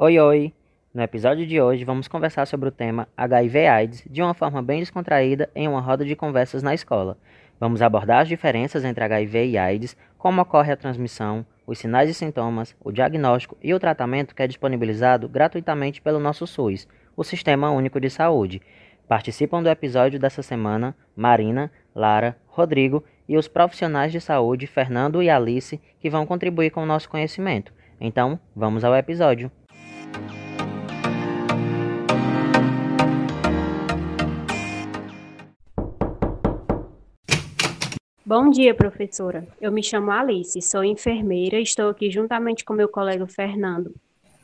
Oi, oi! No episódio de hoje vamos conversar sobre o tema HIV/AIDS de uma forma bem descontraída em uma roda de conversas na escola. Vamos abordar as diferenças entre HIV e AIDS, como ocorre a transmissão, os sinais e sintomas, o diagnóstico e o tratamento que é disponibilizado gratuitamente pelo nosso SUS, o Sistema Único de Saúde. Participam do episódio dessa semana Marina, Lara, Rodrigo e os profissionais de saúde Fernando e Alice que vão contribuir com o nosso conhecimento. Então, vamos ao episódio. Bom dia, professora. Eu me chamo Alice, sou enfermeira e estou aqui juntamente com meu colega Fernando.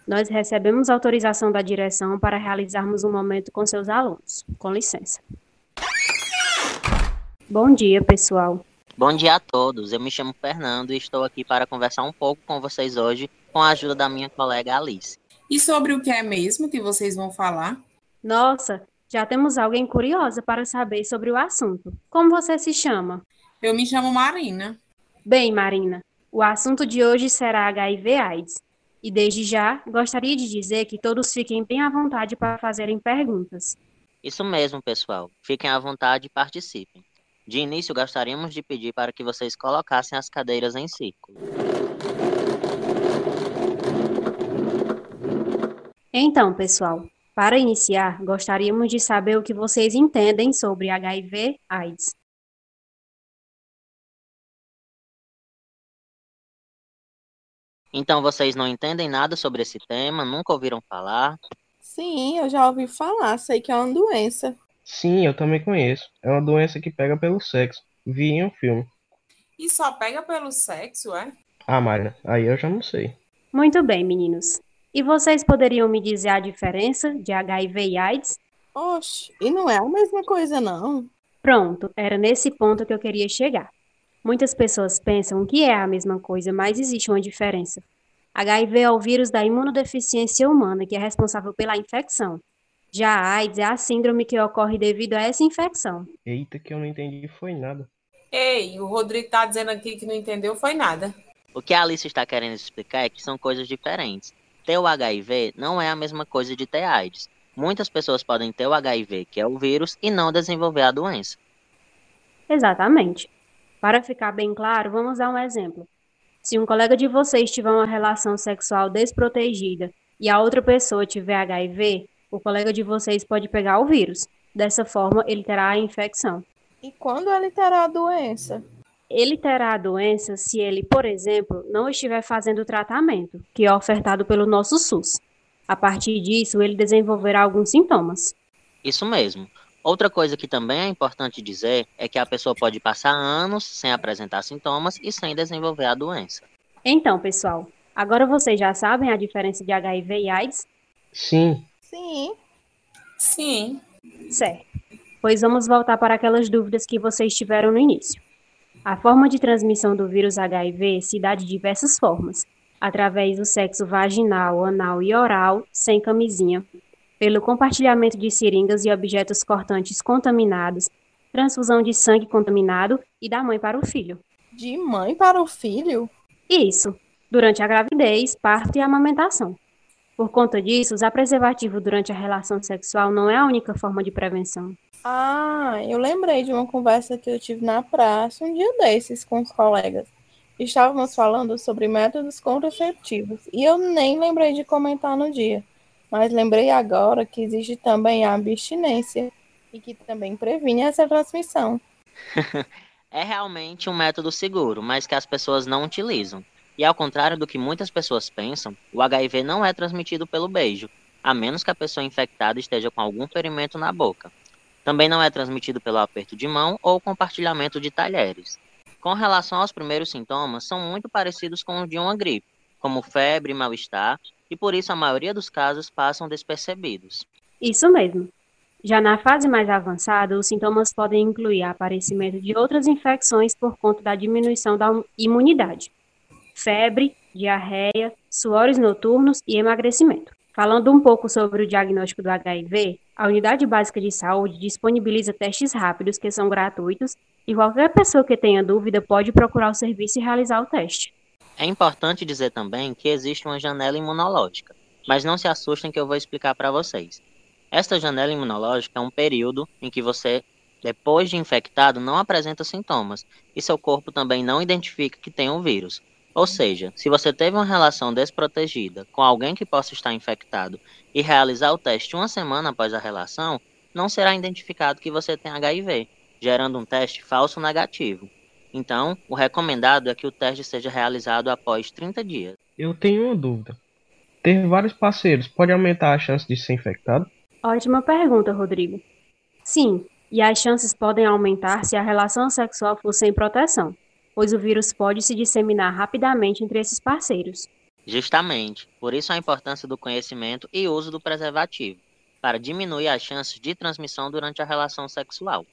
Nós recebemos autorização da direção para realizarmos um momento com seus alunos. Com licença. Bom dia, pessoal. Bom dia a todos. Eu me chamo Fernando e estou aqui para conversar um pouco com vocês hoje com a ajuda da minha colega Alice. E sobre o que é mesmo que vocês vão falar? Nossa, já temos alguém curiosa para saber sobre o assunto. Como você se chama? Eu me chamo Marina. Bem, Marina, o assunto de hoje será HIV/AIDS. E desde já, gostaria de dizer que todos fiquem bem à vontade para fazerem perguntas. Isso mesmo, pessoal. Fiquem à vontade e participem. De início, gostaríamos de pedir para que vocês colocassem as cadeiras em círculo. Então, pessoal, para iniciar, gostaríamos de saber o que vocês entendem sobre HIV/AIDS. Então vocês não entendem nada sobre esse tema? Nunca ouviram falar? Sim, eu já ouvi falar, sei que é uma doença. Sim, eu também conheço. É uma doença que pega pelo sexo. Vi em um filme. E só pega pelo sexo, é? Ah, Marina, aí eu já não sei. Muito bem, meninos. E vocês poderiam me dizer a diferença de HIV e AIDS? Oxe, e não é a mesma coisa, não. Pronto, era nesse ponto que eu queria chegar. Muitas pessoas pensam que é a mesma coisa, mas existe uma diferença. HIV é o vírus da imunodeficiência humana, que é responsável pela infecção. Já a AIDS é a síndrome que ocorre devido a essa infecção. Eita, que eu não entendi foi nada. Ei, o Rodrigo tá dizendo aqui que não entendeu foi nada. O que a Alice está querendo explicar é que são coisas diferentes. Ter o HIV não é a mesma coisa de ter AIDS. Muitas pessoas podem ter o HIV, que é o vírus, e não desenvolver a doença. Exatamente. Para ficar bem claro, vamos dar um exemplo. Se um colega de vocês tiver uma relação sexual desprotegida e a outra pessoa tiver HIV, o colega de vocês pode pegar o vírus. Dessa forma, ele terá a infecção. E quando ele terá a doença? Ele terá a doença se ele, por exemplo, não estiver fazendo o tratamento, que é ofertado pelo nosso SUS. A partir disso, ele desenvolverá alguns sintomas. Isso mesmo. Outra coisa que também é importante dizer é que a pessoa pode passar anos sem apresentar sintomas e sem desenvolver a doença. Então, pessoal, agora vocês já sabem a diferença de HIV e AIDS? Sim. Sim. Sim. Certo. Pois vamos voltar para aquelas dúvidas que vocês tiveram no início. A forma de transmissão do vírus HIV se dá de diversas formas, através do sexo vaginal, anal e oral, sem camisinha, pelo compartilhamento de seringas e objetos cortantes contaminados, transfusão de sangue contaminado e da mãe para o filho. De mãe para o filho? Isso, durante a gravidez, parto e amamentação. Por conta disso, usar preservativo durante a relação sexual não é a única forma de prevenção. Ah, eu lembrei de uma conversa que eu tive na praça um dia desses com os colegas. Estávamos falando sobre métodos contraceptivos e eu nem lembrei de comentar no dia. Mas lembrei agora que existe também a abstinência e que também previne essa transmissão. é realmente um método seguro, mas que as pessoas não utilizam. E ao contrário do que muitas pessoas pensam, o HIV não é transmitido pelo beijo, a menos que a pessoa infectada esteja com algum ferimento na boca. Também não é transmitido pelo aperto de mão ou compartilhamento de talheres. Com relação aos primeiros sintomas, são muito parecidos com os de uma gripe, como febre e mal-estar, e por isso a maioria dos casos passam despercebidos. Isso mesmo. Já na fase mais avançada, os sintomas podem incluir aparecimento de outras infecções por conta da diminuição da imunidade, febre, diarreia, suores noturnos e emagrecimento. Falando um pouco sobre o diagnóstico do HIV, a Unidade Básica de Saúde disponibiliza testes rápidos que são gratuitos e qualquer pessoa que tenha dúvida pode procurar o serviço e realizar o teste. É importante dizer também que existe uma janela imunológica. Mas não se assustem que eu vou explicar para vocês. Esta janela imunológica é um período em que você, depois de infectado, não apresenta sintomas e seu corpo também não identifica que tem o vírus. Ou seja, se você teve uma relação desprotegida com alguém que possa estar infectado e realizar o teste uma semana após a relação, não será identificado que você tem HIV, gerando um teste falso negativo. Então, o recomendado é que o teste seja realizado após 30 dias. Eu tenho uma dúvida. Ter vários parceiros pode aumentar a chance de ser infectado? Ótima pergunta, Rodrigo. Sim, e as chances podem aumentar se a relação sexual for sem proteção pois o vírus pode se disseminar rapidamente entre esses parceiros. Justamente, por isso a importância do conhecimento e uso do preservativo, para diminuir as chances de transmissão durante a relação sexual.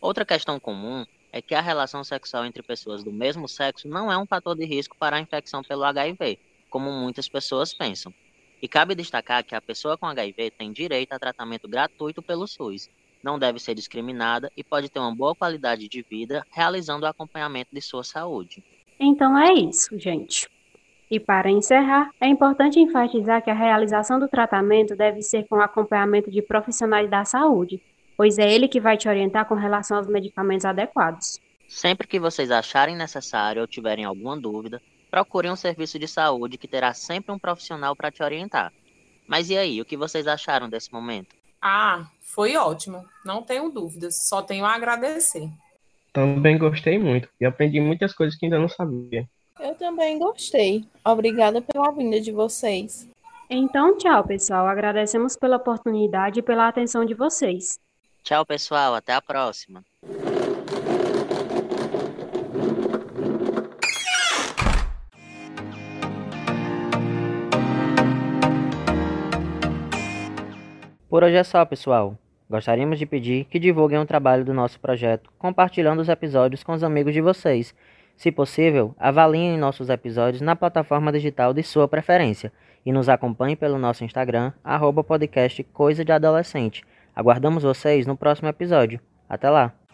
Outra questão comum é que a relação sexual entre pessoas do mesmo sexo não é um fator de risco para a infecção pelo HIV, como muitas pessoas pensam. E cabe destacar que a pessoa com HIV tem direito a tratamento gratuito pelo SUS, não deve ser discriminada e pode ter uma boa qualidade de vida realizando o acompanhamento de sua saúde. Então é isso, gente. E para encerrar, é importante enfatizar que a realização do tratamento deve ser com acompanhamento de profissionais da saúde, pois é ele que vai te orientar com relação aos medicamentos adequados. Sempre que vocês acharem necessário ou tiverem alguma dúvida, procure um serviço de saúde que terá sempre um profissional para te orientar. Mas e aí, o que vocês acharam desse momento? Ah, foi ótimo, não tenho dúvidas, só tenho a agradecer. Também gostei muito e aprendi muitas coisas que ainda não sabia. Eu também gostei. Obrigada pela vinda de vocês. Então, tchau, pessoal. Agradecemos pela oportunidade e pela atenção de vocês. Tchau, pessoal. Até a próxima. Por hoje é só, pessoal. Gostaríamos de pedir que divulguem o trabalho do nosso projeto, compartilhando os episódios com os amigos de vocês. Se possível, avaliem nossos episódios na plataforma digital de sua preferência e nos acompanhem pelo nosso Instagram, arroba podcast Coisa de Adolescente. Aguardamos vocês no próximo episódio. Até lá!